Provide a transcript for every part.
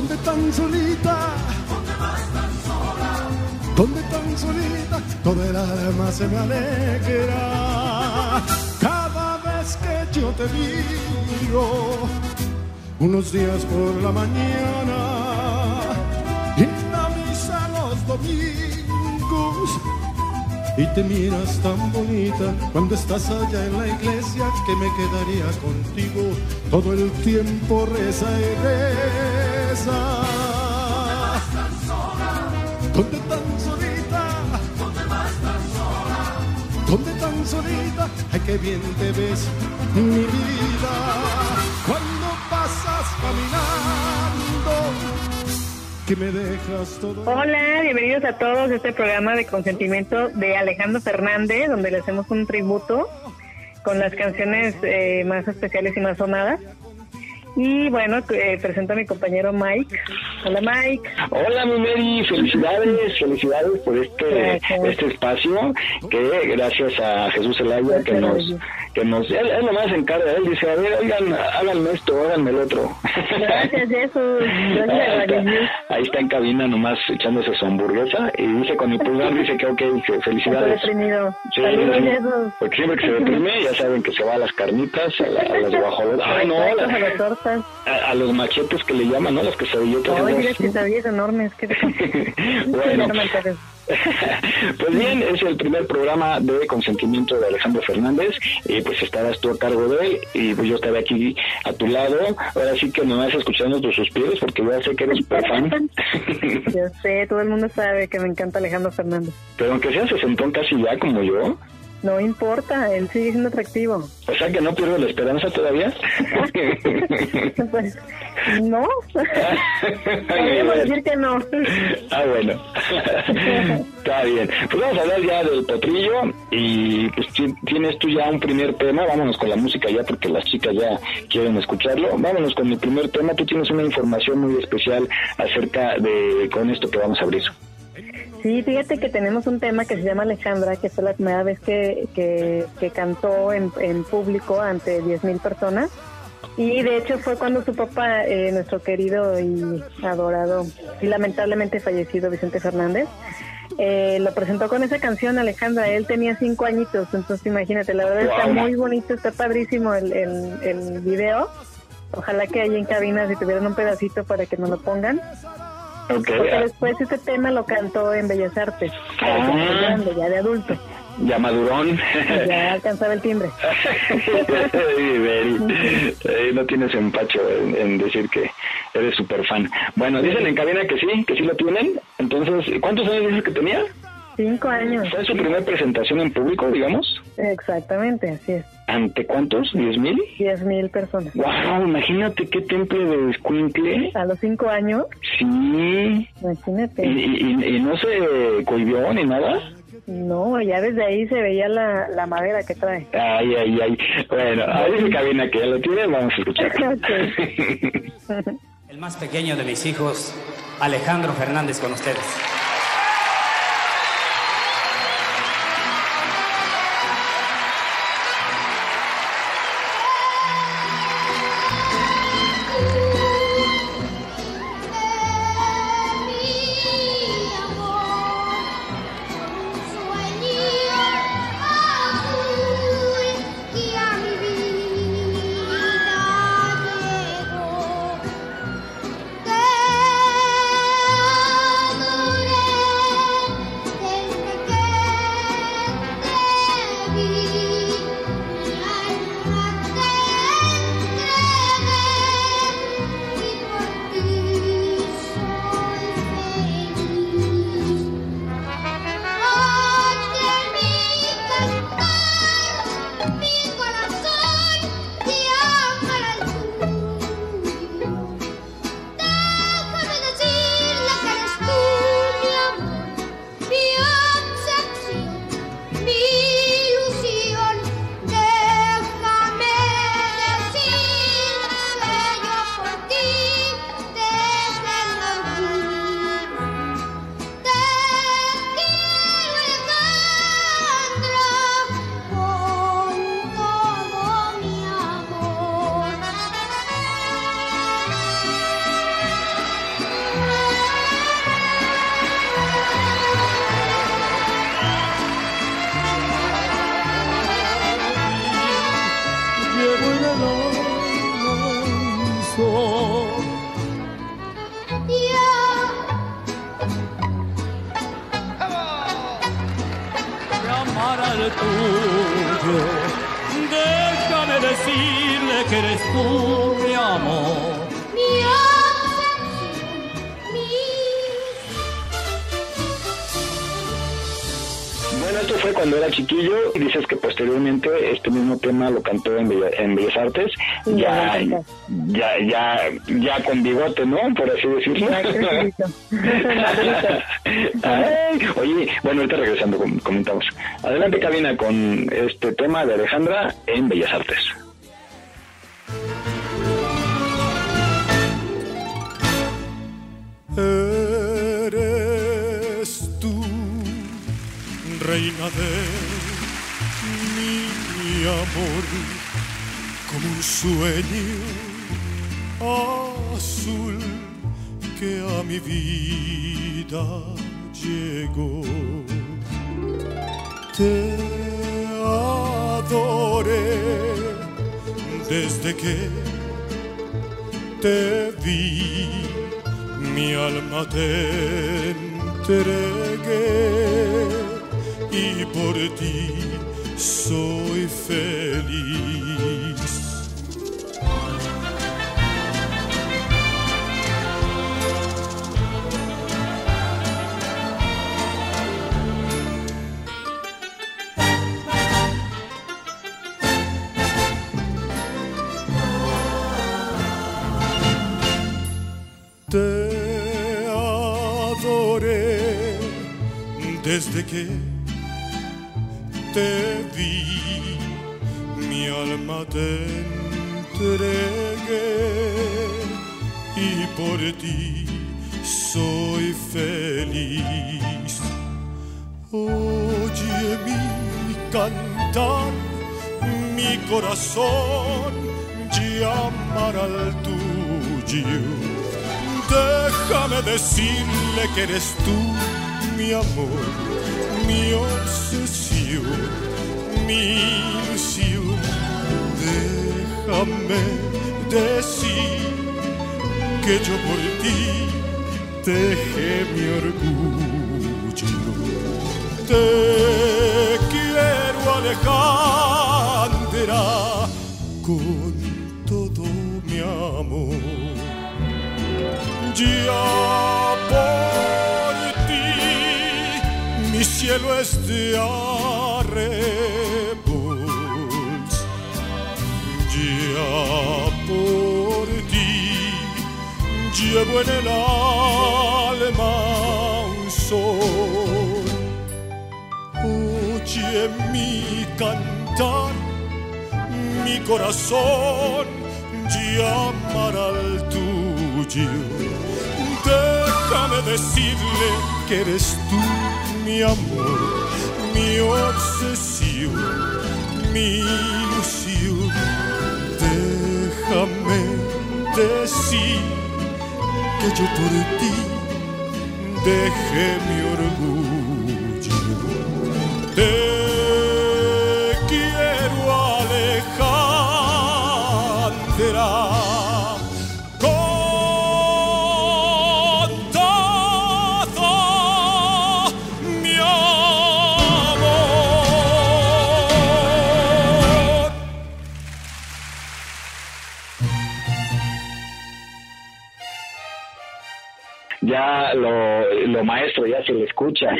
¿Dónde tan solita? ¿Dónde vas tan sola? ¿Dónde tan solita? Todo el alma se me alegra. Cada vez que yo te miro, unos días por la mañana y la misa los domingos. Y te miras tan bonita cuando estás allá en la iglesia que me quedaría contigo todo el tiempo reza Hola, bienvenidos a todos a este programa de consentimiento de Alejandro Fernández, donde le hacemos un tributo con las canciones eh, más especiales y más sonadas. Y bueno, eh, presento a mi compañero Mike. Hola Mike. Hola mi Mary, felicidades, felicidades por este, Gracias. este espacio que gracias a Jesús Zelaya que nos, que nos, él, él nomás se encarga, él dice, a ver, oigan, háganme esto, háganme el otro. Gracias Jesús. Ahí, está, ahí está en cabina nomás echándose su hamburguesa y dice con el pulgar, dice que ok, que felicidades. Sí, Saludos porque siempre que se deprime ya saben que se va a las carnitas, a, la- a las guajolotas, ay no, a, la- las a- a los machetes que le llaman, ¿no? Las quesadillotas. Ay, mira quesadillas enormes. Qué bueno, Pues bien, es el primer programa de consentimiento de Alejandro Fernández y pues estarás tú a cargo de él y pues yo estaré aquí a tu lado. Ahora sí que me vas escuchando tus suspiros porque ya sé que eres super fan. Yo sé, todo el mundo sabe que me encanta Alejandro Fernández. Pero aunque sea sesentón casi ya como yo, No importa, él sigue siendo atractivo. o sea que no pierdo la esperanza todavía. Pues, no. Podríamos decir que no. Ah, bueno. Está bien. Pues vamos a hablar ya del potrillo y pues ti- tienes tú ya un primer tema. Vámonos con la música ya porque las chicas ya quieren escucharlo. Vámonos con mi primer tema. Tú tienes una información muy especial acerca de con esto que vamos a abrir. Sí, fíjate que tenemos un tema que se llama Alejandra, que fue la primera vez que, que, que cantó en, en público ante 10.000 personas. Y de hecho fue cuando su papá, eh, nuestro querido y adorado y lamentablemente fallecido Vicente Fernández, eh, lo presentó con esa canción Alejandra. Él tenía cinco añitos, entonces imagínate, la verdad está muy bonito, está padrísimo el, el, el video. Ojalá que ahí en cabina si tuvieran un pedacito para que nos lo pongan. Ok. Porque después ese tema lo cantó en Bellas Artes, Ah. de grande, ya de adulto, Ya madurón. ya alcanzaba el timbre. No tienes empacho en, en decir que eres súper fan. Bueno, dicen en cabina que sí, que sí lo tienen. Entonces, ¿cuántos años dices que tenía? Cinco años. ¿Fue su primera presentación en público, digamos? Exactamente, así es. ¿Ante cuántos? ¿Diez mil? Diez mil personas. ¡Wow! Imagínate qué temple de escuincle. A los cinco años, Sí. ¿Y, imagínate. y, y no se cohibió ni nada? No, ya desde ahí se veía la, la madera que trae. Ay, ay, ay. Bueno, ahí dice cabina que ya lo tiene, vamos a escuchar. El más pequeño de mis hijos, Alejandro Fernández, con ustedes. Ya, con bigote, ¿no? Por así decirlo. Ay, oye, bueno, ahorita regresando com- comentamos. Adelante, cabina, con este tema de Alejandra en Bellas Artes. Eres tú, reina de mi amor, como un sueño mi vida llegó. Te adoré desde que te vi mi alma te entregué y por ti soy feliz. Desde que te vi, mi alma te entregué y por ti soy feliz. Oye mi cantar, mi corazón llamará al tuyo. Déjame decirle que eres tú mi amor, mi obsesión, mi ilusión. Déjame decir que yo por ti dejé mi orgullo. Te quiero Alejandra con todo mi amor cielo es de arrebos ya por ti llevo en el alma un sol. Oye mi cantar mi corazón llamará al tuyo. Déjame decirle que eres tú mi amor, mi obsesión, mi ilusión. Déjame decir que yo por ti dejé mi orgullo. Maestro ya se le escucha.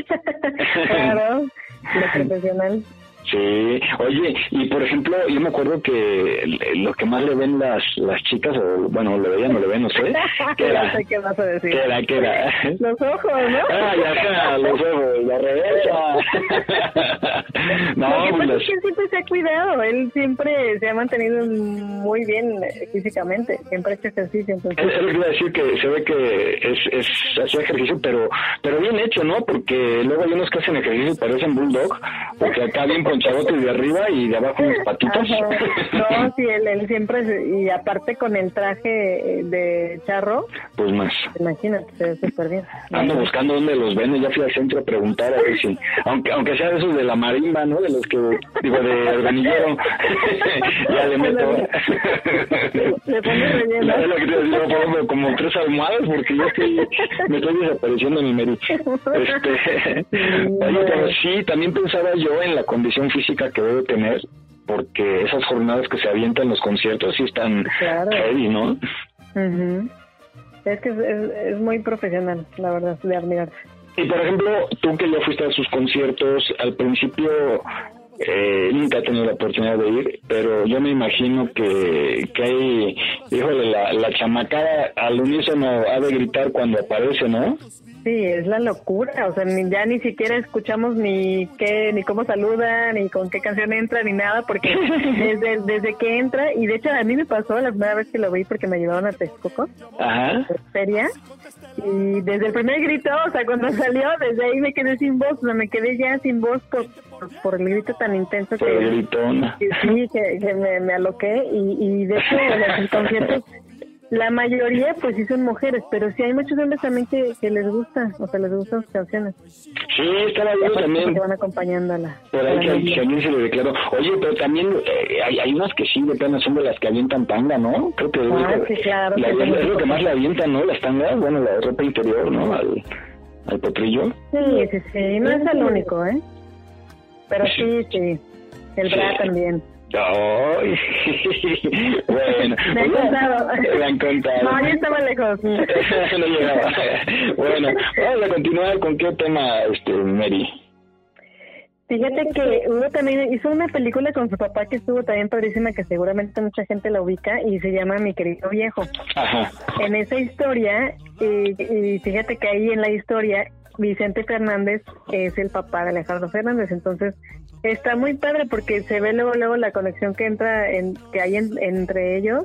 claro, lo profesional. Sí, oye, y por ejemplo, yo me acuerdo que lo que más le ven las las chicas, o bueno, le veían o le ven, no sé, ¿qué era? No sé qué vas a decir. ¿Qué era? ¿Qué era? Los ojos, ¿no? Ay, ajá, los ojos, la reversa. Lo no, que pues pasa las- es que él siempre se ha cuidado, él siempre se ha mantenido muy bien eh, físicamente, siempre ha hecho ejercicio, Es, entonces es lo que iba a decir que se ve que es, es hacía ejercicio, pero pero bien hecho, ¿no? Porque luego hay unos que hacen ejercicio y parecen bulldog, porque acá bien ponchadotes de arriba y de abajo unos patitos. Ajá. No, sí, él, él siempre, se- y aparte con el traje eh, de charro, pues más. imagínate, se ve súper bien. Ando buscando dónde los venden, ya fui al centro a preguntar a ver si, aunque aunque sea de esos de la marimba, ¿no? De los que digo, de organillero. ya le meto. Le relleno. Es lo que te digo, pongo como tres almohadas porque yo estoy, me estoy desapareciendo mi Mary. Este, oye, pero sí, también pensaba yo en la condición física que debe tener porque esas jornadas que se avientan en los conciertos sí están Claro. heavy, ¿no? Ujú. Es que es, es- es muy profesional, la verdad, de admirarse. Y por ejemplo, tú que ya fuiste a sus conciertos, al principio eh, nunca he tenido la oportunidad de ir, pero yo me imagino que, que hay, híjole, la, la chamacada al unísono ha de gritar cuando aparece, ¿no? Sí, es la locura, o sea, ni- ya ni siquiera escuchamos ni qué, ni cómo saluda, ni con qué canción entra, ni nada, porque desde, desde que entra, y de hecho a mí me pasó la primera vez que lo vi porque me llevaron a Texcoco, Ajá. feria, y desde el primer grito, o sea, cuando salió, desde ahí me quedé sin voz, o sea, me quedé ya sin voz por, por, por el grito tan intenso Por el que, sí, que, que me, me aloqué, y, y de hecho en los conciertos la mayoría pues sí son mujeres, pero sí hay muchos hombres también que, que les gusta, o sea, les gustan sus canciones. Sí, estaba yo también. porque van acompañando a la... Por ahí la que, que se lo declaró. Oye, pero también eh, hay, hay unas que sí, de plano son de las que avientan tanga, ¿no? Creo que Ah, es, sí, claro, la- que es lo que más le avientan, ¿no? Las tangas, bueno, la ropa interior, ¿no? Al, al potrillo. Sí, sí, sí, no es el único, ¿eh? Pero sí, sí, el Sí. bra también. Ay, bueno. Me han contado. Me han contado. No, yo estaba lejos. no llegaba. Bueno, vamos a continuar con qué tema, este, Mary. Fíjate que uno también hizo una película con su papá que estuvo también padrísima, que seguramente mucha gente la ubica, y se llama Mi querido viejo. Ajá. En esa historia, y, y fíjate que ahí en la historia, Vicente Fernández es el papá de Alejandro Fernández, entonces está muy padre porque se ve luego luego la conexión que entra en, que hay en- entre ellos.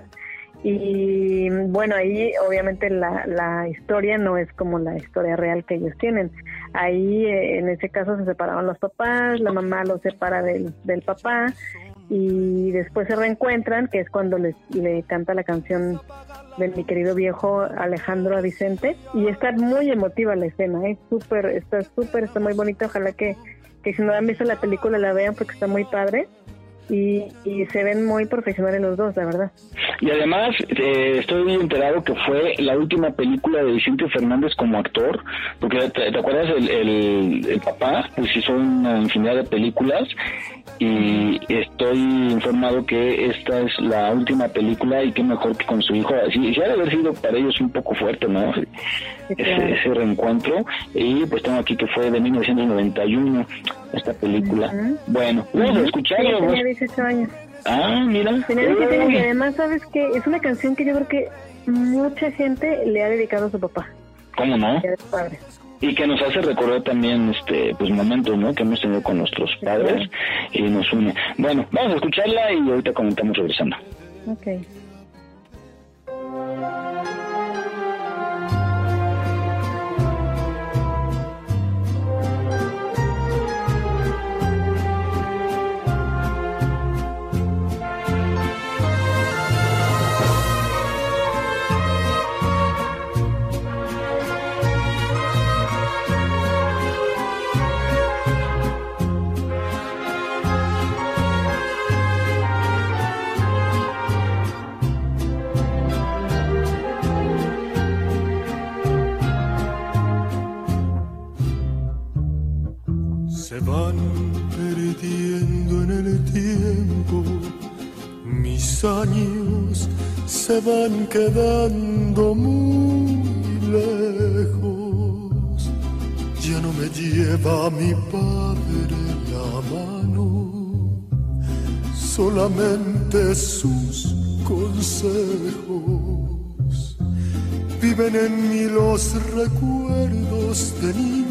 Y bueno ahí obviamente la, la historia no es como la historia real que ellos tienen. Ahí eh, en ese caso se separaron los papás la mamá los separa del, del papá y después se reencuentran que es cuando les, le canta la canción de mi querido viejo Alejandro Vicente. Y está muy emotiva la escena, es súper, está súper, está muy bonita, ojalá que, que si no han visto la película la vean porque está muy padre y, y se ven muy profesionales los dos, la verdad. Y además, eh, estoy muy enterado que fue la última película de Vicente Fernández como actor, porque te, acuerdas, el, el papá pues hizo una infinidad de películas y estoy informado que esta es la última película y qué mejor que con su hijo. Así, sí ha de haber sido para ellos un poco fuerte, ¿no? Ese, ese reencuentro. Y pues tengo aquí que fue de 1991 esta película. Ujú. Bueno, vamos a escucharlo. Tenía 18 años. Ah, mira. Tenía 18 años y además, ¿sabes que Es una canción que yo creo que mucha gente le ha dedicado a su papá, ¿Cómo no? que es padre. Y que nos hace recordar también este pues momentos ¿no? que hemos tenido con nuestros padres y nos une. Bueno, vamos a escucharla y ahorita comentamos regresando. Ok. Van perdiendo en el tiempo, mis años se van quedando muy lejos. Ya no me lleva mi padre la mano, solamente sus consejos. Viven en mí los recuerdos de niño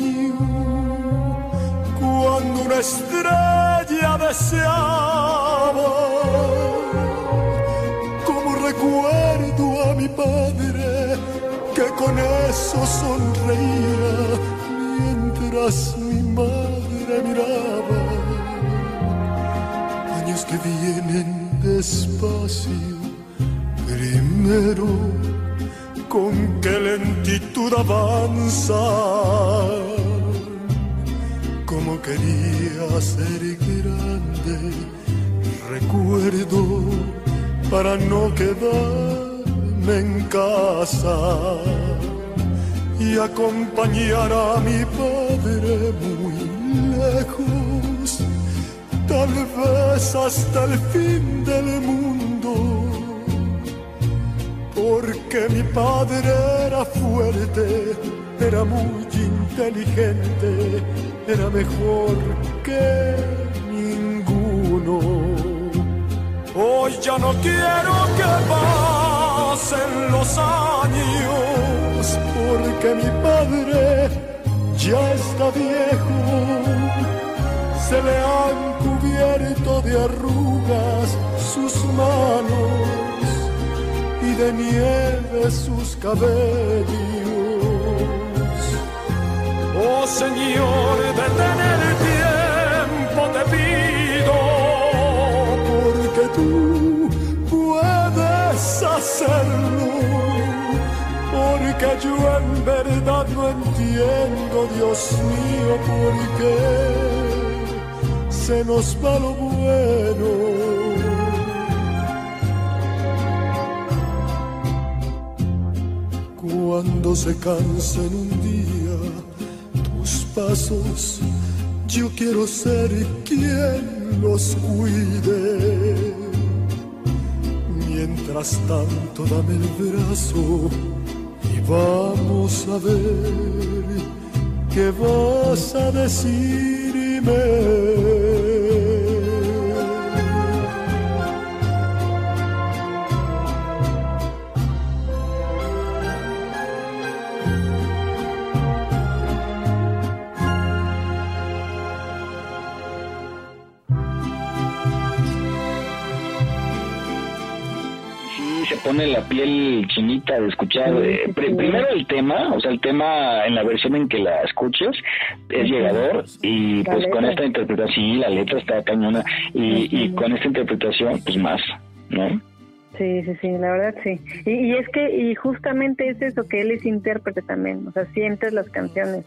una estrella deseaba. Como recuerdo a mi padre que con eso sonreía mientras mi madre miraba. Años que vienen despacio, primero con qué lentitud avanza quería ser grande. Recuerdo para no quedarme en casa y acompañar a mi padre muy lejos, tal vez hasta el fin del mundo. Porque mi padre era fuerte, era muy inteligente, era mejor que ninguno. Hoy ya no quiero que pasen los años, porque mi padre ya está viejo, se le han cubierto de arrugas sus manos y de nieve sus cabellos. Oh Señor, detén el tiempo, te pido, porque tú puedes hacerlo, porque yo en verdad no entiendo, Dios mío, por qué se nos va lo bueno. Cuando se cansen un pasos, yo quiero ser quien los cuide. Mientras tanto, dame el brazo y vamos a ver qué vas a decirme. Pone la piel chinita de escuchar. eh, pr- primero el tema, o sea, el tema en la versión en que la escuches es llegador y pues con esta interpretación, sí, la letra está cañona y, y con esta interpretación, pues más, ¿no? Sí, sí, sí, la verdad sí. Y, y es que, y justamente es eso, que él es intérprete también, o sea, sientes las canciones,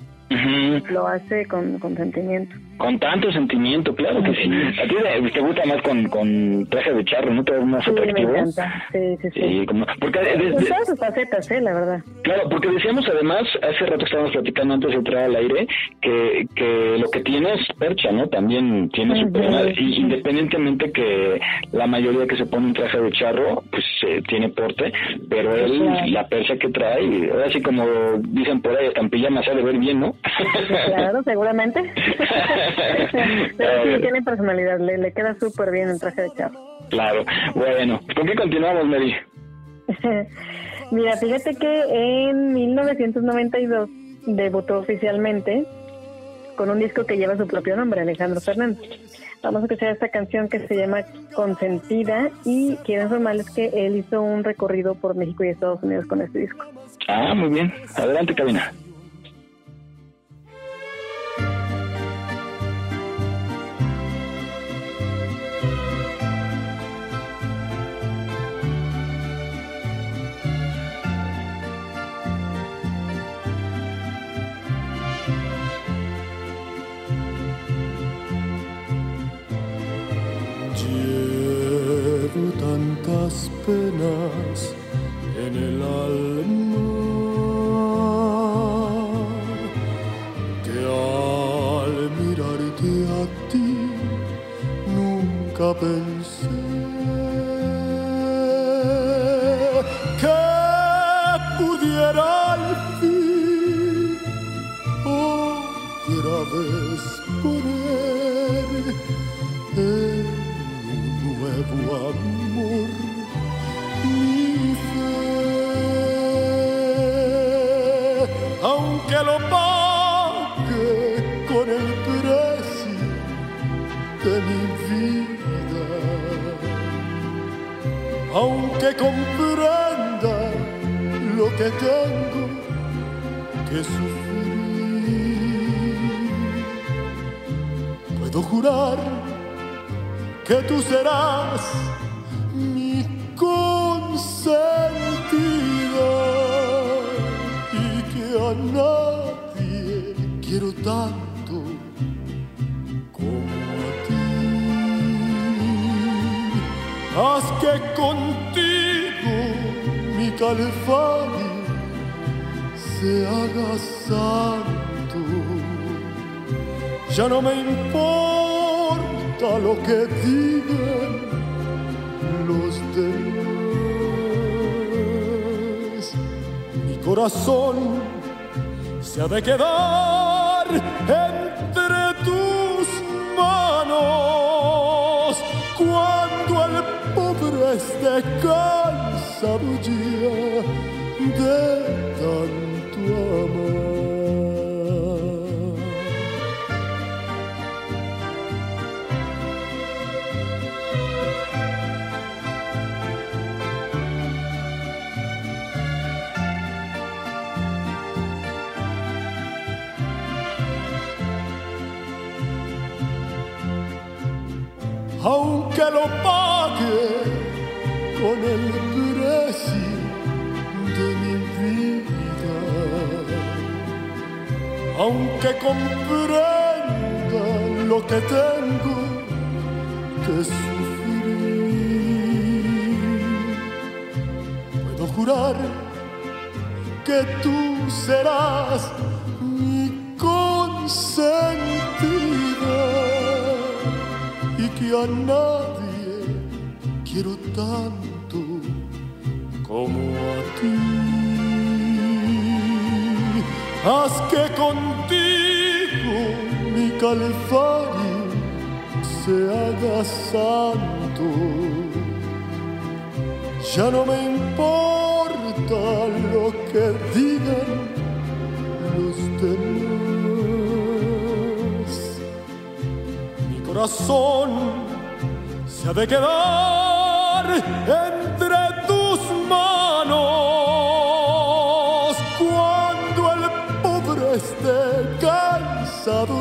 lo hace con, con sentimiento. Con tanto sentimiento, claro que sí. A ti te- gusta más con, con traje de charro, ¿no? Te ves más Sí, me encanta, sí, sí, sí. Sí, como, porque de- Con de- todas sus facetas, eh, la verdad. Claro, porque decíamos además, hace rato estábamos platicando antes de entrar al aire, que, que lo que tiene es percha, ¿no? También tiene su tema, y independientemente que la mayoría que se pone un traje de charro, pues eh, tiene porte, pero él, Claro. la percha que trae, ahora sí como dicen por ahí, pijama se ha de ver bien, ¿no? Claro, seguramente. Pero sí, tiene personalidad, le, le queda súper bien el traje de charro. claro. Bueno, ¿con qué continuamos, Mary? Mira, fíjate que en 1992 debutó oficialmente con un disco que lleva su propio nombre, Alejandro Fernández. Vamos a escuchar esta canción que se llama Consentida y quiero informarles que él hizo un recorrido por México y Estados Unidos con este disco. Ah, muy bien. Adelante, cabina. Tantas penas en el alma que al mirarte a ti nunca pensé. Que pudiera al fin otra vez poner en un nuevo amor aunque lo pague con el precio de mi vida, aunque comprenda lo que tengo que sufrir. Puedo jurar que tú serás tanto como a ti. Haz que contigo mi calvario se haga santo. Ya no me importa lo que digan los demás. Mi corazón se ha de quedar. Esté aunque comprenda lo que tengo que sufrir, puedo jurar que tú serás mi consentida y que a nadie quiero tanto como a ti. Haz que contigo mi calvario se haga santo. Ya no me importa lo que digan los demás mi corazón se ha de quedar entre tus manos cuando el pobre esté cansado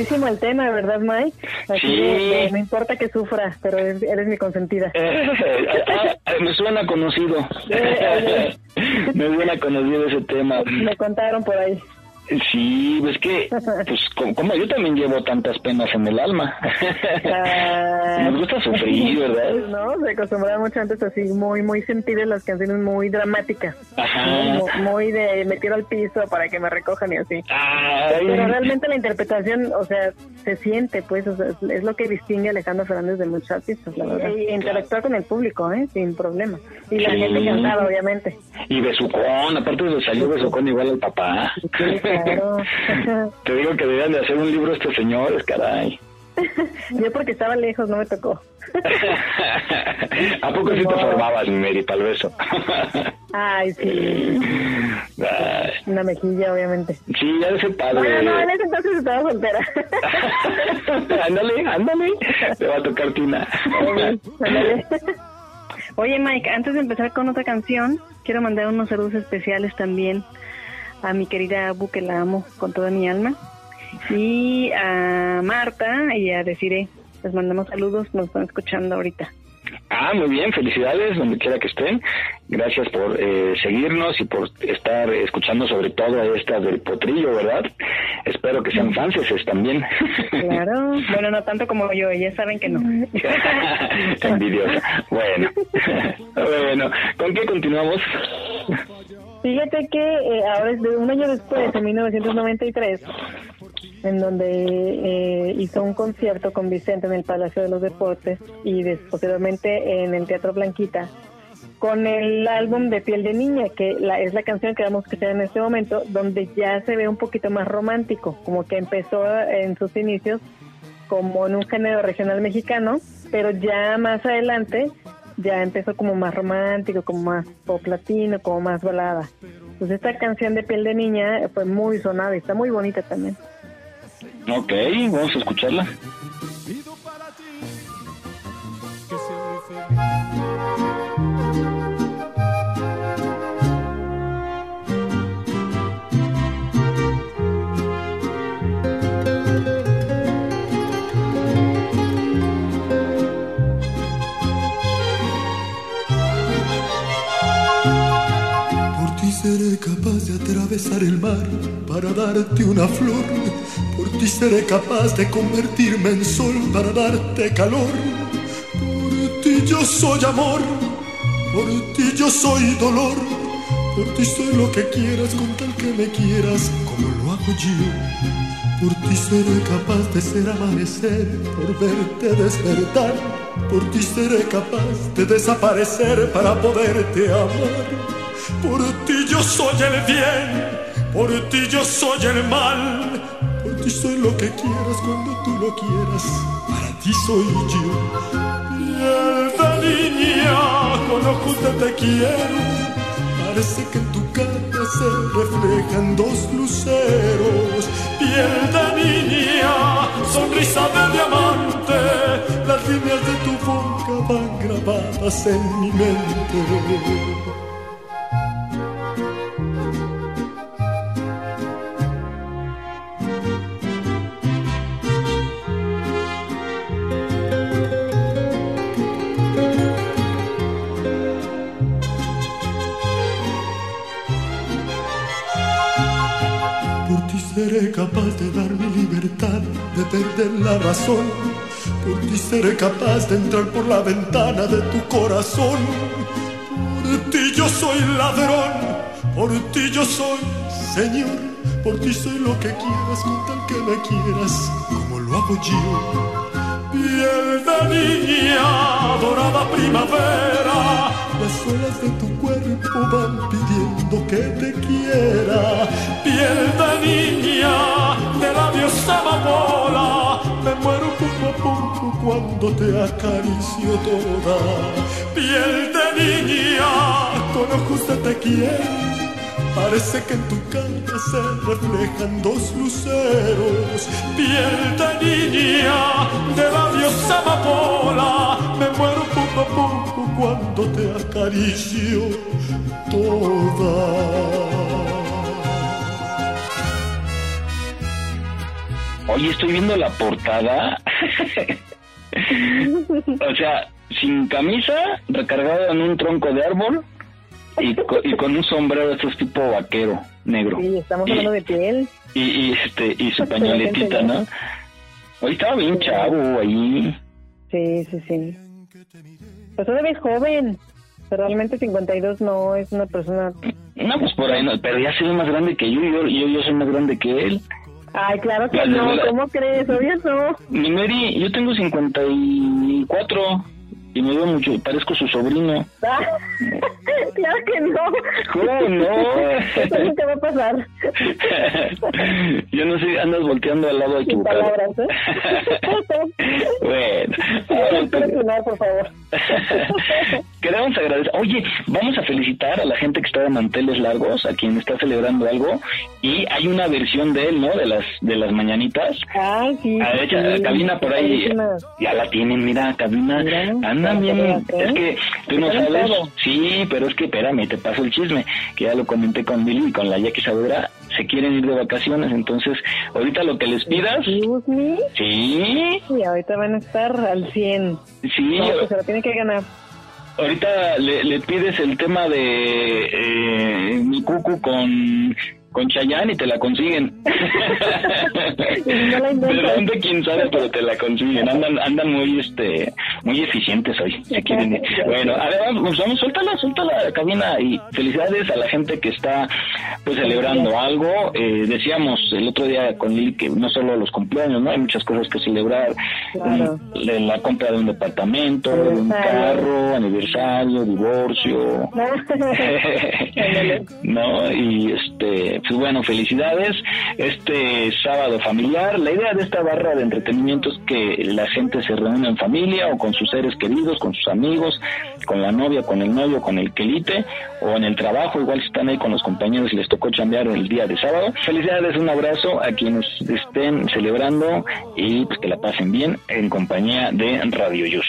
Padrísimo el tema, ¿verdad, Mike? Así Sí. de- de- no importa que sufra, pero eres, eres mi consentida. Eh, ah, ah, me suena conocido. me suena conocido ese tema. Me contaron por ahí. Sí, es que, pues, co- como yo también llevo tantas penas en el alma. Ah, Nos gusta sufrir, ¿verdad? No, se acostumbraba mucho antes así, muy, muy sentidas las canciones, muy dramáticas. Ajá. Muy, muy de me tiro al piso para que me recojan y así. Ay. Pero realmente la interpretación, o sea, se siente, pues, o sea, es- lo que distingue a Alejandro Fernández de muchos artistas, la verdad. Y interactuar con el público, ¿eh? Sin problema. Y la Sí. gente cantaba, obviamente. Y besucón, aparte de salió besucón igual al papá. Sí, claro. Te digo que deberían de hacer un libro estos señores, caray. Yo porque estaba lejos no me tocó. ¿A poco sí te formabas, Mary, para el beso? Ay, sí. Ay, Una mejilla, obviamente. Sí, ya ese padre. Bueno, no, en ese entonces estaba soltera. ándale, ándale. Te va a tocar Tina. Ándale. Oye, Mike, antes de empezar con otra canción, quiero mandar unos saludos especiales también a mi querida Abu, que la amo con toda mi alma, y a Marta y a Desiree. Les mandamos saludos, nos están escuchando ahorita. Ah, muy bien, felicidades donde quiera que estén. Gracias por eh, seguirnos y por estar escuchando sobre todo a estas del potrillo, ¿verdad? Espero que sean franceses también. Claro, bueno, no tanto como yo, ya saben que no. Envidiosa. Bueno, bueno, ¿con qué continuamos? Fíjate que eh, ahora es de un año después, en 1993, en donde eh, hizo un concierto con Vicente en el Palacio de los Deportes y posteriormente en el Teatro Blanquita con el álbum de Piel de Niña, que la, es la canción que vamos a escuchar en este momento, donde ya se ve un poquito más romántico, como que empezó en sus inicios como en un género regional mexicano, pero ya más adelante ya empezó como más romántico, como más pop latino, como más balada. Pues esta canción de Piel de Niña fue muy sonada y está muy bonita también. Ok, vamos a escucharla. Pido para ti que sea muy feliz. Capaz de atravesar el mar para darte una flor. Por ti seré capaz de convertirme en sol para darte calor. Por ti yo soy amor, por ti yo soy dolor. Por ti soy lo que quieras con tal que me quieras como lo hago yo. Por ti seré capaz de ser amanecer, por verte despertar. Por ti seré capaz de desaparecer para poderte amar. Por ti yo soy el bien, por ti yo soy el mal. Por ti soy lo que quieras cuando tú lo quieras. Para ti soy yo. Piel de niña, con ojos de te quiero. Parece que en tu cara se reflejan dos luceros. Piel de niña, sonrisa de diamante. Las líneas de tu boca van grabadas en mi mente. Seré capaz de dar mi libertad, de perder la razón. Por ti seré capaz de entrar por la ventana de tu corazón. Por ti yo soy ladrón, por ti yo soy señor. Por ti soy lo que quieras con tal que me quieras, como lo hago yo. Piel de niña, dorada primavera, las olas de tu cuerpo van pidiendo que te quiera. Cuando te acaricio toda. Piel de niña, con ojos de te quiero. Parece que en tu cara se reflejan dos luceros. Piel de niña, de labios amapola. Me muero poco a poco cuando te acaricio toda. Oye, estoy viendo la portada. o sea, sin camisa, recargado en un tronco de árbol y, co- y con un sombrero de estos tipo vaquero negro. Sí, estamos Y- hablando de piel. Y, y, este y su pañoletita, ¿no? Hoy estaba bien chavo ahí. Sí, sí, sí. Pues todavía es joven. Pero realmente 52 no es una persona... No, pues por ahí no, pero ya ve más grande que yo, yo, yo, yo soy más grande que él. Ay, claro que La- no. ¿Cómo crees? Obvio no. Mi Mary, yo tengo 54 y me veo mucho, parezco su sobrino. Ah, claro que no. ¿Cómo no? Eso va a pasar. Yo no sé, andas volteando al lado Sin equivocado. palabras, ¿eh? bueno, ahora por favor. queremos agradecer. Oye, vamos a felicitar a la gente que está de manteles largos, a quien está celebrando algo, y hay una versión de él, ¿no? De las de las mañanitas. Ay, sí. A sí, cabina por ahí, ya la tienen, mira, cabina, Mira, andan es que tú no sabes, todo. sí, pero es que espérame, te paso el chisme, que ya lo comenté con Billy y con la Jackie se quieren ir de vacaciones, entonces, ahorita lo que les pidas, me. sí, Y ahorita van a estar al 100. sí, No, pues se lo tiene que ganar. ahorita le, le pides el tema de eh, mi cucu con con Chayanne y te la consiguen. No. ¿De dónde quién sabe? Pero te la consiguen. Andan, andan muy, este, muy eficientes hoy. Si quieren. Bueno, a ver, vamos, vamos, suéltala, suéltala, cabina y felicidades a la gente que está, pues, celebrando algo. Eh, decíamos el otro día con Lil que no solo los cumpleaños, ¿no? Hay muchas cosas que celebrar. Claro. La- compra de un departamento, de un carro, aniversario, divorcio. No y este pues bueno felicidades. Este sábado familiar la idea de esta barra de entretenimiento es que la gente se reúne en familia o con sus seres queridos con sus amigos con la novia con el novio con el quelite o en el trabajo igual si están ahí con los compañeros y les tocó chambear el día de sábado. Felicidades un abrazo a quienes estén celebrando y pues que la pasen bien en compañía de Radio Yus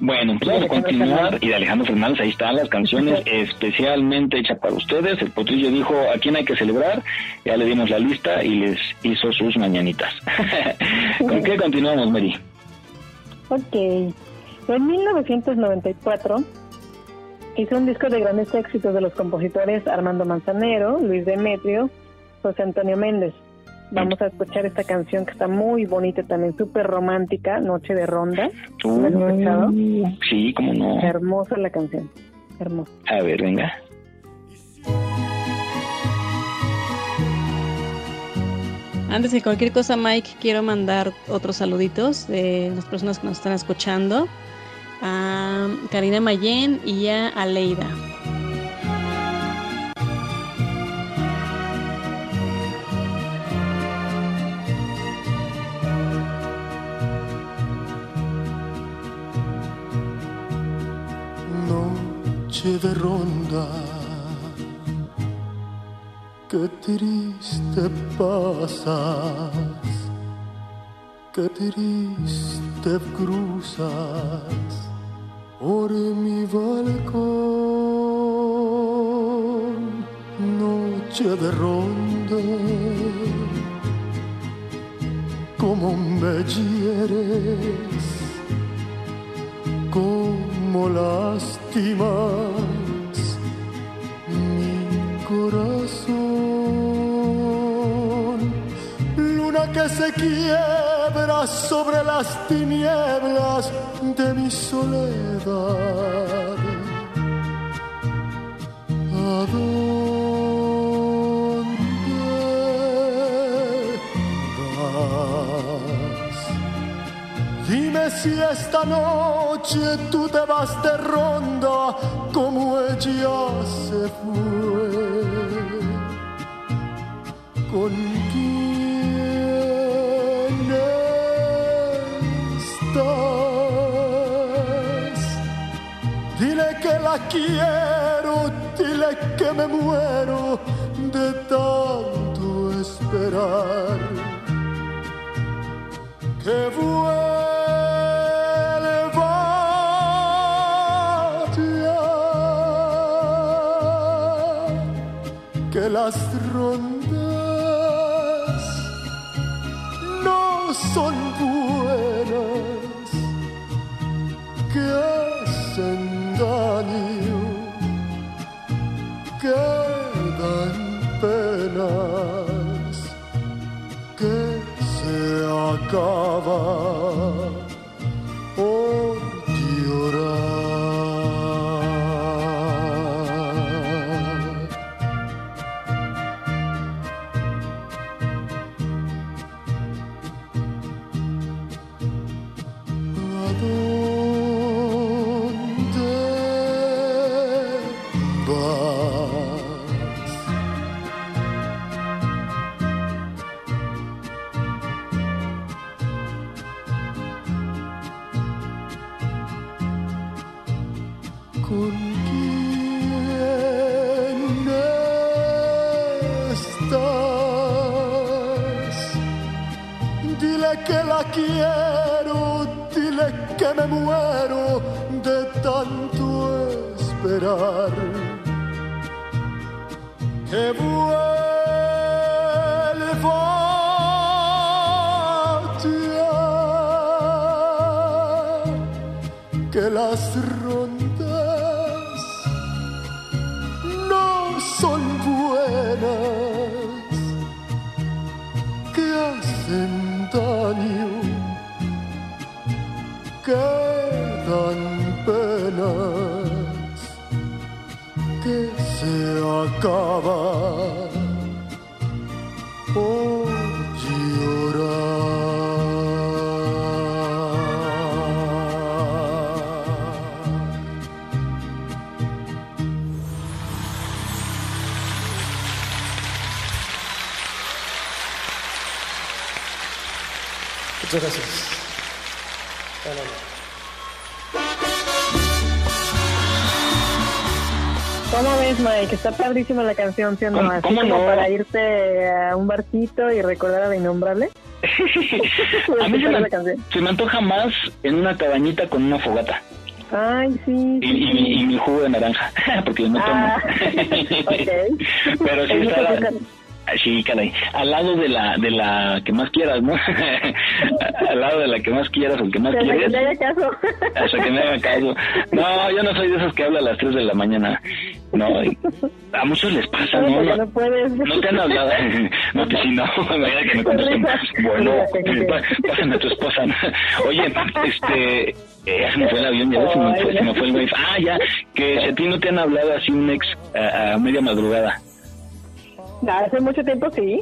bueno, pues vamos a continuar y de Alejandro Fernández, ahí están las canciones especialmente hechas para ustedes. El potrillo dijo a quién hay que celebrar, ya le dimos la lista y les hizo sus mañanitas. ¿Con qué continuamos, Mary? Ok. En 1994, Hizo un disco de grandes éxitos de los compositores Armando Manzanero, Luis Demetrio, José Antonio Méndez. Vamos a escuchar esta canción que está muy bonita también, súper romántica, Noche de Ronda. ¿La has escuchado? Sí, cómo no. Hermosa la canción, hermosa. A ver, venga. Antes de cualquier cosa, Mike, quiero mandar otros saluditos de las personas que nos están escuchando. A Karina Mayen y a Aleida. Noche de ronda, qué triste pasas, qué triste cruzas por mi balcón. Noche de ronda, como me hieres como lastimas quiebra sobre las tinieblas de mi soledad. ¿A dónde vas? Dime si esta noche tú te vas de ronda como ella se fue. ¿Con la quiero, dile que me muero de tanto esperar. Que vuelva Muchas gracias. ¿Cómo ves, Mike? Está padrísima la canción, ¿sí o no? ¿Cómo- Así cómo como no? para irte a un barquito y recordar a la innombrable. A mí se me, la se me antoja más en una cabañita con una fogata Ay, sí. y, sí, y- sí. y mi jugo de naranja, porque no tomo. Ah, ok. Pero sí está, azúcar. Sí, caray. Al lado de la de la que más quieras, ¿no? Al lado de la que más quieras o que más Hasta que me haga caso. Hasta que me haga caso. No, yo no soy de esos que habla a las 3 de la mañana. No, a muchos les pasa, ¿no? No, no puedes. no te han hablado. No, te si no, imagina que me contesten. Bueno, pa- pásame a tu esposa. Oye, este. Eh, se me fue el avión, ya ves, se me fue, se me fue el wave. Ah, ya, que si a ti no te han hablado así un ex a, a media madrugada. Hace mucho tiempo sí.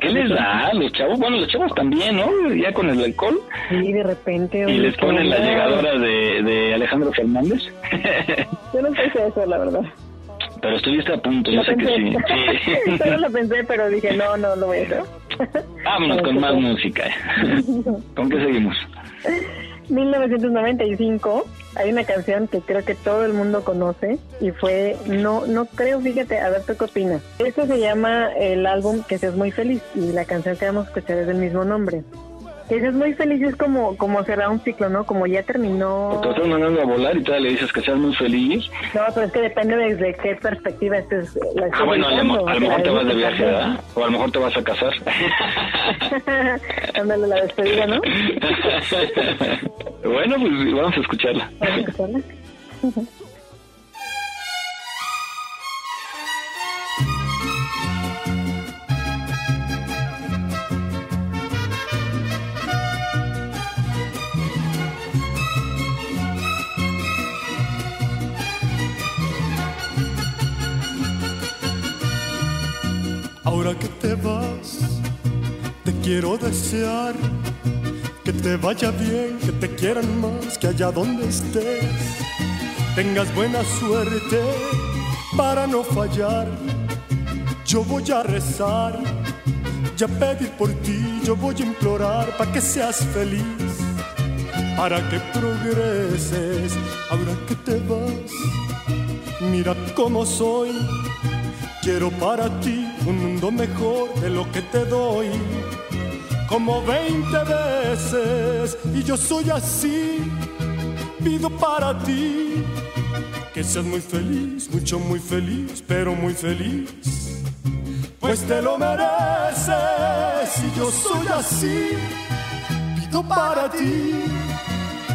¿Qué les da a los chavos? Bueno, los chavos también, ¿no? Ya con el alcohol. Sí, de repente. Y les ponen la llegadora de, de Alejandro Fernández. Yo no pensé eso, la verdad. Pero estuviste a punto, yo sé que sí. pensé. Sí. Solo lo pensé, pero dije, no, no lo voy a hacer. Vámonos con más música. ¿Con qué seguimos? 1995 hay una canción que creo que todo el mundo conoce y fue no no creo fíjate a ver tú qué opinas esto se llama el álbum que seas muy feliz y la canción que vamos a escuchar es del mismo nombre que seas muy feliz es como como cerrar un ciclo no como ya terminó Te estás mandando a volar y todavía le dices que seas muy feliz. no pero es que depende desde qué perspectiva estés la Ah, bueno, ubicando, a lo mejor te vas de viaje, ¿verdad? O a lo mejor te vas a casar. Ándale la despedida no bueno, pues vamos a escucharla. Vamos a escucharla. quiero desear que te vaya bien, que te quieran más, que allá donde estés tengas buena suerte para no fallar. Yo voy a rezar y a pedir por ti, yo voy a implorar para que seas feliz, para que progreses. Ahora que te vas, mira cómo soy. Quiero para ti un mundo mejor de lo que te doy. Como 20 veces y yo soy así. Pido para ti que seas muy feliz, mucho muy feliz, pero muy feliz. Pues te lo mereces y yo soy así. Pido para ti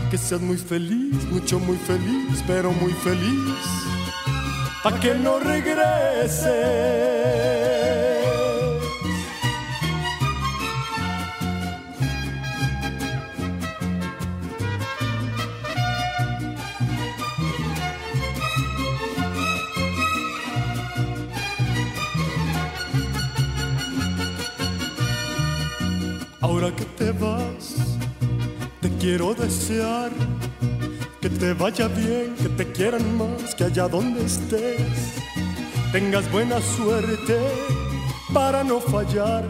que seas muy feliz, mucho muy feliz, pero muy feliz pa' que no regreses. Ahora que te vas, te quiero desear que te vaya bien, que te quieran más, que allá donde estés tengas buena suerte para no fallar.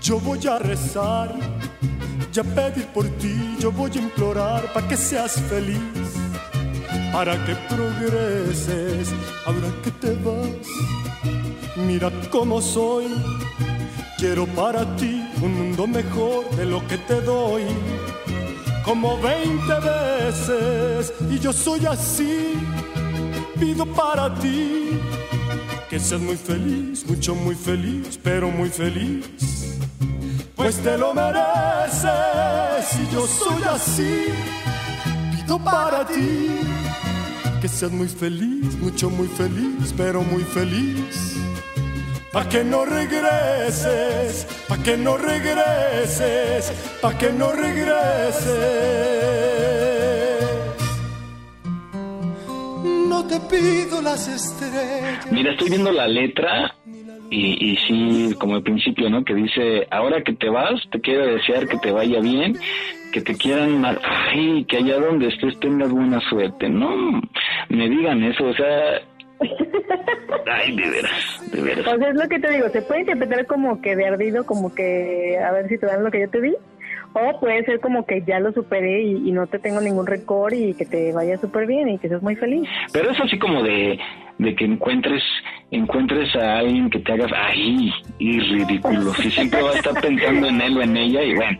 Yo voy a rezar y a pedir por ti, yo voy a implorar para que seas feliz, para que progreses. Ahora que te vas, mira cómo soy. Quiero para ti un mundo mejor de lo que te doy como 20 veces y yo soy así. Pido para ti que seas muy feliz, mucho muy feliz, pero muy feliz. Pues te lo mereces y yo soy así. Pido para ti que seas muy feliz, mucho muy feliz, pero muy feliz. Pa' que no regreses, pa' que no regreses, pa' que no regreses. No te pido las estrellas. Mira, estoy viendo la letra y, y sí, como al principio, ¿no? Que dice, ahora que te vas, te quiero desear que te vaya bien, que te quieran mal. Ay, que allá donde estés tengas buena suerte. No, me digan eso, o sea... Ay, de veras, de veras. O sea, es lo que te digo, se puede interpretar como que de ardido, como que a ver si te dan lo que yo te di, o puede ser como que ya lo superé y, y no te tengo ningún rencor y que te vaya súper bien y que seas muy feliz. Pero es así como de, de que encuentres encuentres a alguien que te haga ay y ridículo si siempre va a estar pensando en él o en ella y bueno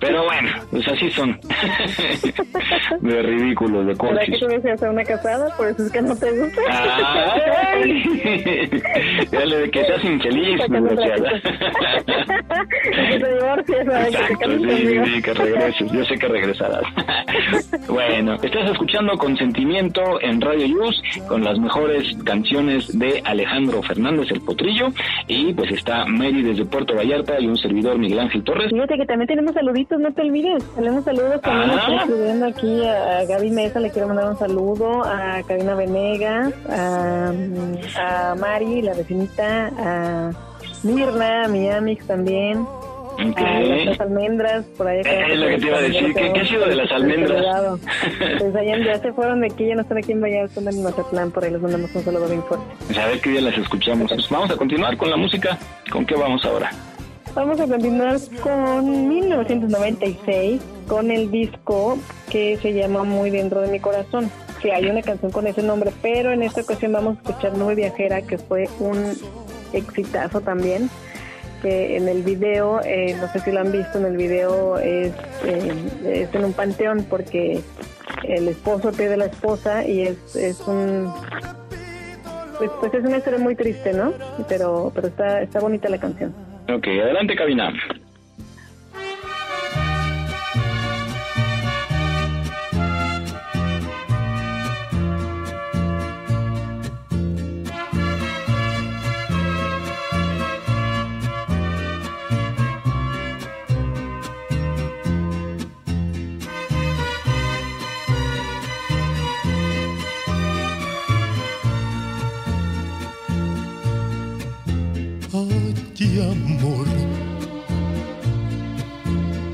pero bueno pues así son de ridículos de ¿Verdad que tú deseas a una casada? Por eso es que no te gusta. Ay, dale de que seas infeliz desgraciada que te divorcies, ¿verdad? que te Exacto, sí, sí, que regreses. Yo sé que regresarás. bueno, estás escuchando Consentimiento en Radio Yus con las mejores canciones de Alejandro Fernández el Potrillo y pues está Mary desde Puerto Vallarta y un servidor Miguel Ángel Torres. Fíjate que también tenemos saluditos, no te olvides. Tenemos saludos también. Ah. Estoy aquí a, Gaby Mesa, le quiero mandar un saludo. A Karina Venegas, a, a Mari, la vecinita, a Mirna, a Miamix también. Ok. A las almendras, por ahí. Eh, es lo que te iba a decir. ¿Qué- qué ha sido de las almendras? Cuidado. Pues allá ya se fueron de aquí, ya no están aquí en Valladolid, están en Mazatlán, por ahí les mandamos un saludo bien fuerte. A ver qué día las escuchamos. Pues vamos a continuar con la música. ¿Con qué vamos ahora? Vamos a continuar con 1996, con el disco que se llama Muy Dentro de mi Corazón. Sí, hay una canción con ese nombre, pero en esta ocasión vamos a escuchar Nube Viajera, que fue un exitazo también. Que en el video, eh, no sé si lo han visto, en el video es, eh, es en un panteón porque el esposo pierde a la esposa y es, es un pues, pues es una historia muy triste, ¿no? Pero pero está está bonita la canción. Ok, adelante, cabina. Ay, amor,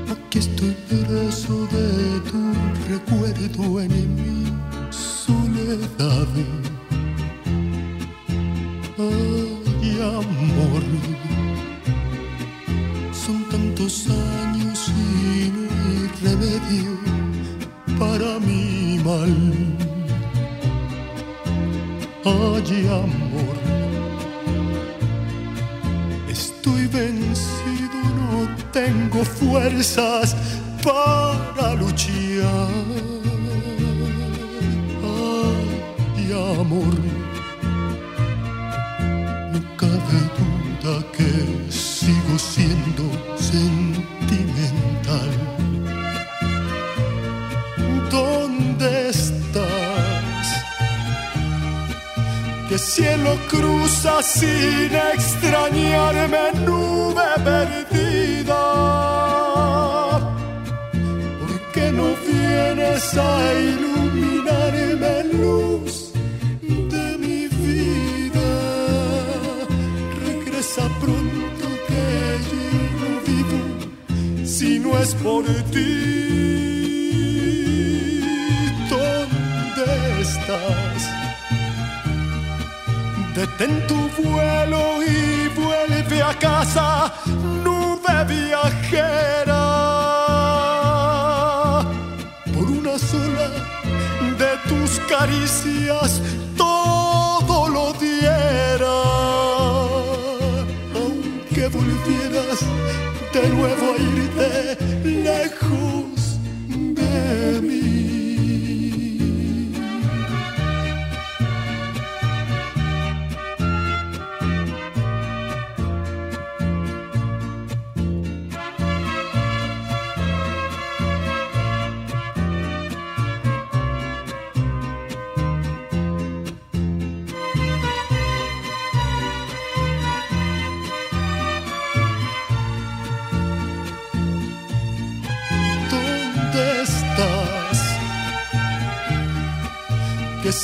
aquí estoy preso de tu recuerdo en mi soledad. Ay, amor, son tantos años y no hay remedio para mi mal. Ay, amor. Vencido, no tengo fuerzas para luchar. Ay, amor, cielo cruza sin extrañarme nube perdida. ¿Por qué no vienes a iluminarme luz de mi vida? Regresa pronto que yo no vivo si no es por ti. Detén tu vuelo y vuelve a casa, nube viajera. Por una sola de tus caricias todo lo diera. Aunque volvieras de nuevo a irte lejos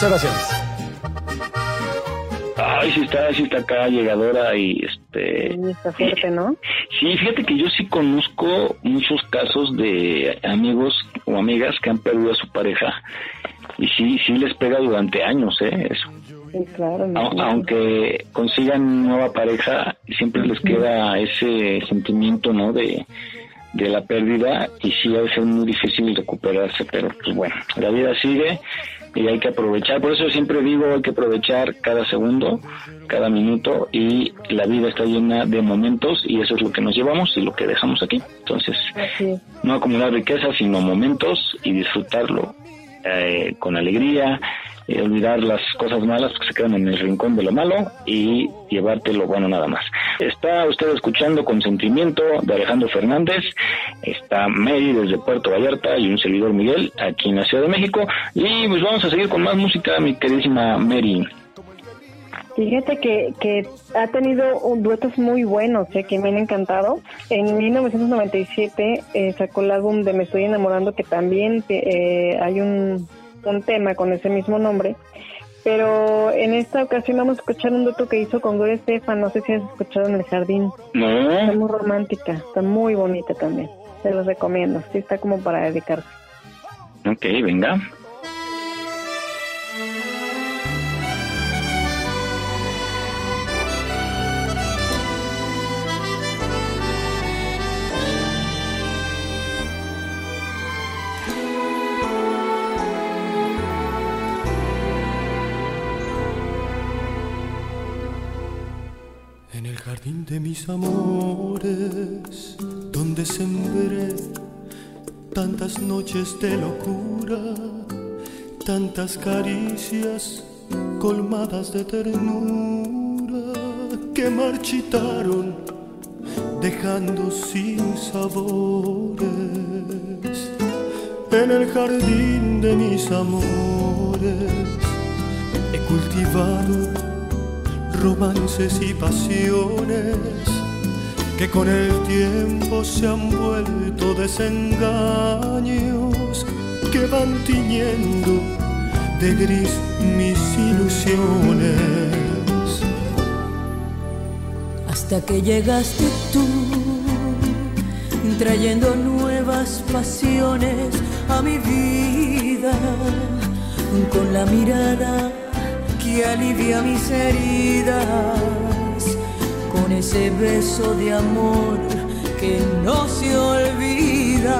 Muchas gracias. Ay, sí está, sí está acá llegadora y este... Sí, está fuerte, ¿no? Sí, fíjate que yo sí conozco muchos casos de amigos o amigas que han perdido a su pareja y sí, sí les pega durante años, ¿eh? Eso. Sí, claro. A- aunque consigan nueva pareja, siempre les queda ese sentimiento, ¿no? De, de la pérdida y sí ha de ser muy difícil recuperarse, pero pues bueno, la vida sigue y hay que aprovechar. Por eso siempre digo, hay que aprovechar cada segundo, cada minuto y la vida está llena de momentos y eso es lo que nos llevamos y lo que dejamos aquí. Entonces, es. no acumular riqueza, sino momentos y disfrutarlo eh, con alegría, eh, olvidar las cosas malas que se quedan en el rincón de lo malo y llevarte lo bueno nada más. Está usted escuchando Consentimiento de Alejandro Fernández, está Mary desde Puerto Vallarta y un servidor Miguel aquí en la Ciudad de México y pues vamos a seguir con más música, mi queridísima Mary. Fíjate que, que ha tenido un- duetos muy buenos, ¿eh? que me han encantado. En 1997 eh, sacó el álbum de Me Estoy Enamorando, que también eh, hay un, un tema con ese mismo nombre. Pero en esta ocasión vamos a escuchar un dueto que hizo con Gloria Estefan, no sé si has escuchado en el jardín. Está No, muy romántica, está muy bonita también. Se los recomiendo, sí está como para dedicarse. ok, venga. Amores, donde sembré tantas noches de locura, tantas caricias colmadas de ternura que marchitaron dejando sin sabores. En el jardín de mis amores he cultivado romances y pasiones que con el tiempo se han vuelto desengaños que van tiñendo de gris mis ilusiones. hasta que llegaste tú, trayendo nuevas pasiones a mi vida, con la mirada que alivia mis heridas, ese beso de amor que no se olvida.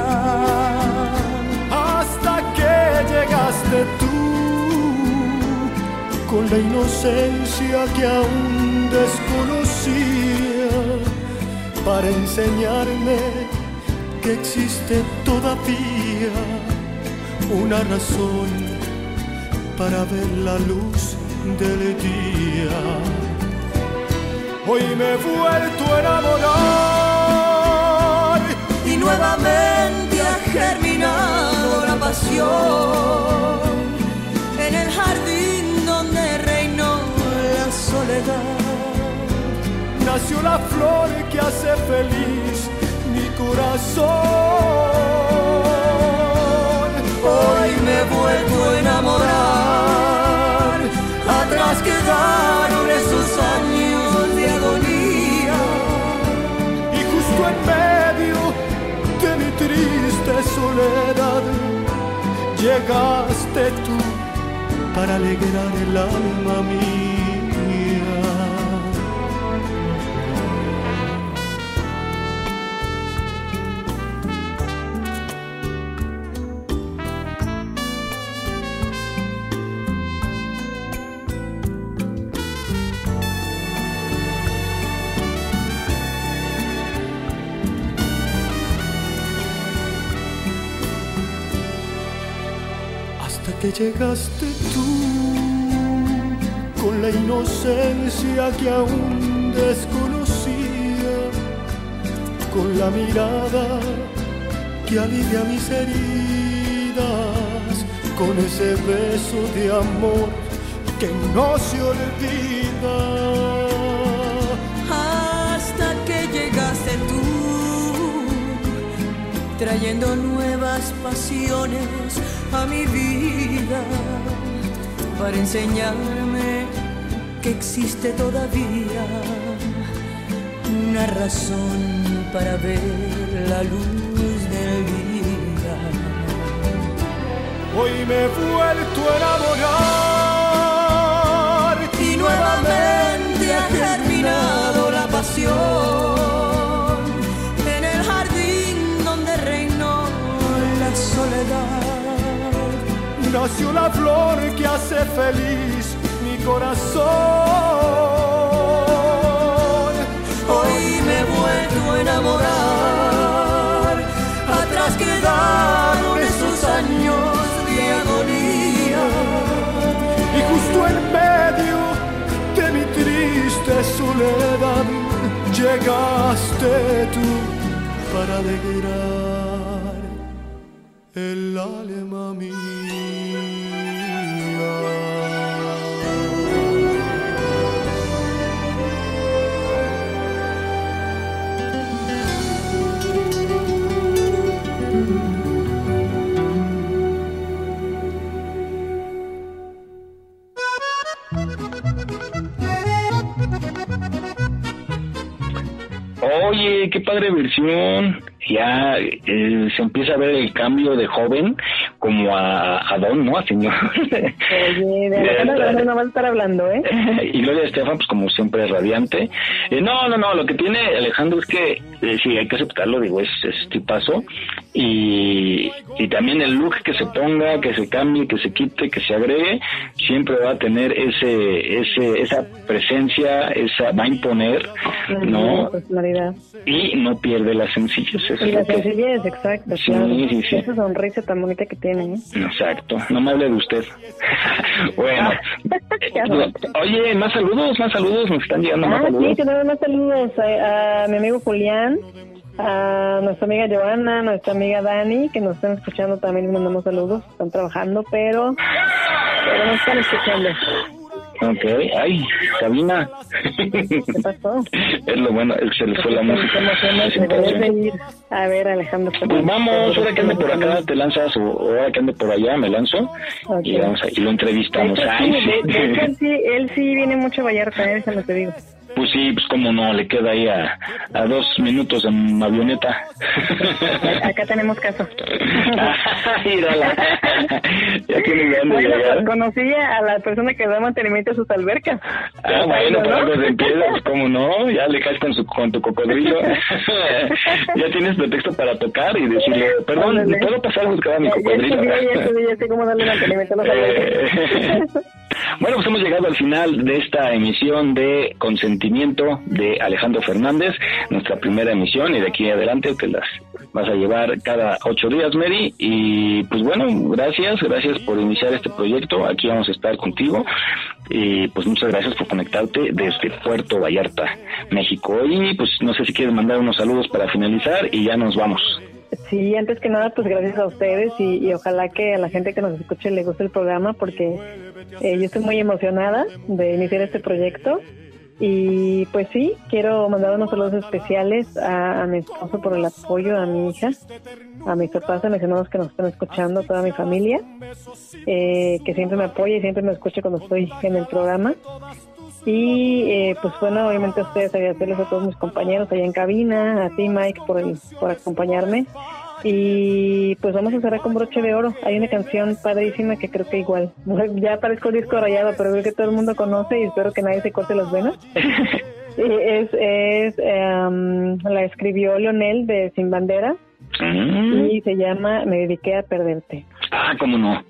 hasta que llegaste tú con la inocencia que aún desconocía para enseñarme que existe todavía una razón para ver la luz del día. Hoy me he vuelto a enamorar y nuevamente ha germinado la pasión en el jardín donde reinó la soledad. nació la flor que hace feliz mi corazón. Hoy me he vuelto a enamorar, atrás quedaron llegaste tú para alegrar el alma mía. Llegaste tú con la inocencia que aún desconocía, con la mirada que alivia mis heridas, con ese beso de amor que no se olvida. Hasta que llegaste tú, trayendo nuevas pasiones a mi vida para enseñarme que existe todavía una razón para ver la luz del día. Hoy me he vuelto a enamorar y nuevamente ha germinado la pasión nació la flor que hace feliz mi corazón. Hoy me he vuelto a enamorar, atrás quedaron esos años de agonía. Y justo en medio de mi triste soledad llegaste tú para alegrar el alma Oye, qué padre versión. Ya eh, se empieza a ver el cambio de joven como a, a Don, ¿no? A señor. Oye, de Alejandro no va a estar hablando, ¿eh? y Gloria Estefan, pues como siempre, radiante. Eh, no, no, no, lo que tiene Alejandro es que, eh, sí, hay que aceptarlo, digo, es, es tipazo. Y, y también el look que se ponga, que se cambie, que se quite, que se agregue, siempre va a tener ese, ese, esa presencia, esa, va a imponer, ¿no? Y no pierde la sencillez. Y es la lo que- sencillez, exacto. Sí, claro. sí, sí. Esa sonrisa tan bonita que tiene. Exacto, no me hable de usted. bueno, oye, más saludos, más saludos, nos están llegando más Ah, sí, saludos. tenemos más saludos a, a mi amigo Julián, a nuestra amiga Joana, a nuestra amiga Dani, que nos están escuchando también, les mandamos saludos, están trabajando, pero, pero nos están escuchando. Ok, ay, cabina. ¿Qué pasó? es lo bueno, se les fue la poder música. a ver Alejandro Pues vamos, ahora que ande por acá te lanzas o ahora que ande por allá me lanzo y, Ok. vamos a- y lo entrevistamos. Ay, sí, él sí, él sí viene mucho a Vallarta, ¿eh? déjame te digo. Pues sí, pues cómo no, le queda ahí a, a dos minutos en avioneta. Acá tenemos caso. Ya tiene Bueno, pues conocí a la persona que da mantenimiento a sus albercas. Ah, bueno, por algo se empieza, pues cómo no, ya le caes con, su, con tu cocodrilo. ya tienes pretexto para tocar y decirle, perdón, ¿me Ándale. puedo pasar a buscar a mi Ya, ya cocodrilo? estudié, ya estudié, ya sé cómo darle mantenimiento a los albercas. Bueno, pues hemos llegado al final de esta emisión de Consentimiento de Alejandro Fernández, nuestra primera emisión y de aquí adelante te las vas a llevar cada ocho días, Mary. Y pues bueno, gracias, gracias por iniciar este proyecto. Aquí vamos a estar contigo. Y pues muchas gracias por conectarte desde Puerto Vallarta, México. Y pues no sé si quieres mandar unos saludos para finalizar y ya nos vamos. Sí, antes que nada, pues gracias a ustedes y, ojalá que a la gente que nos escuche le guste el programa porque eh, yo estoy muy emocionada de iniciar este proyecto y pues sí, quiero mandar unos saludos especiales a, mi esposo por el apoyo, a mi hija, a mis papás, hermanos que nos están escuchando, a toda mi familia, eh, que siempre me apoya y siempre me escucha cuando estoy en el programa. Y eh, pues bueno, obviamente a ustedes agradecerles a todos mis compañeros allá en cabina, a ti Mike por, el, por acompañarme. Y pues vamos a cerrar con broche de oro. Hay una canción padrísima que creo que igual, ya parezco disco rayado, pero creo que todo el mundo conoce y espero que nadie se corte las venas. Y es, es em, la escribió Leonel de Sin Bandera Mm. y se llama Me dediqué a perderte. Ah, cómo no.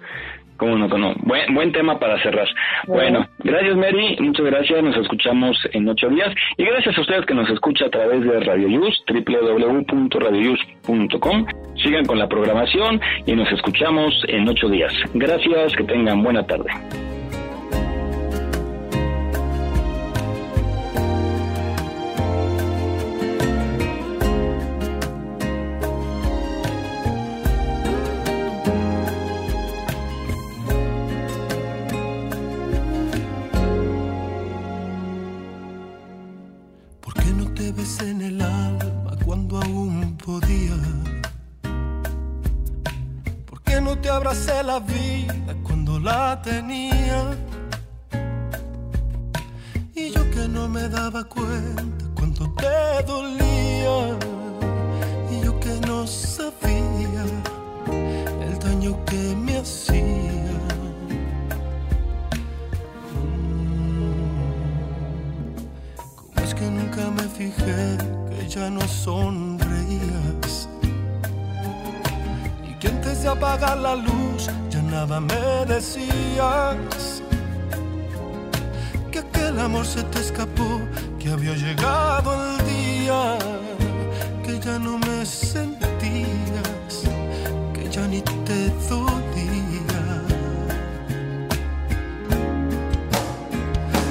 Cómo no, cómo no. Buen, buen tema para cerrar. Bueno. gracias Mary, muchas gracias. Nos escuchamos en ocho días. Y gracias a ustedes que nos escucha a través de Radio Yus, www.radioyus.com. Sigan con la programación y nos escuchamos en ocho días. Gracias, que tengan buena tarde. abracé la vida cuando la tenía. Y yo que no me daba cuenta cuánto te dolía. Y yo que no sabía el daño que me hacía. Mm. ¿Cómo es que nunca me fijé que ya no son de apagar la luz ya nada me decías que aquel amor se te escapó, que había llegado el día, que ya no me sentías, que ya ni te dolía.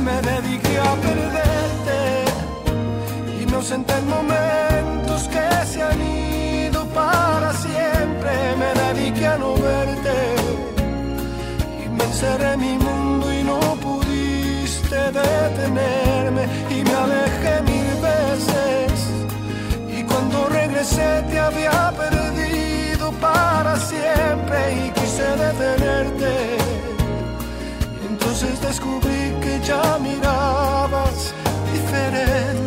Me dediqué a perderte, inocente el momento seré mi mundo y no pudiste detenerme. Y me alejé mil veces. Y cuando regresé te había perdido para siempre y quise detenerte. Entonces descubrí que ya mirabas diferente.